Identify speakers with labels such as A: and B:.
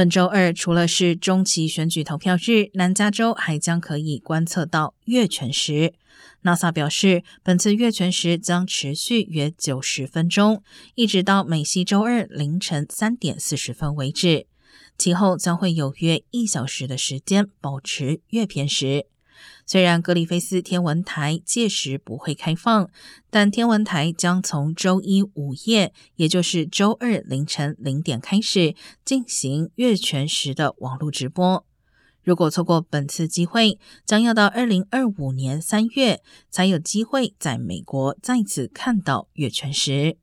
A: 本周二除了是中期选举投票日，南加州还将可以观测到月全食。NASA 表示，本次月全食将持续约九十分钟，一直到美西周二凌晨三点四十分为止。其后将会有约一小时的时间保持月偏食。虽然格里菲斯天文台届时不会开放，但天文台将从周一午夜，也就是周二凌晨零点开始进行月全食的网络直播。如果错过本次机会，将要到二零二五年三月才有机会在美国再次看到月全食。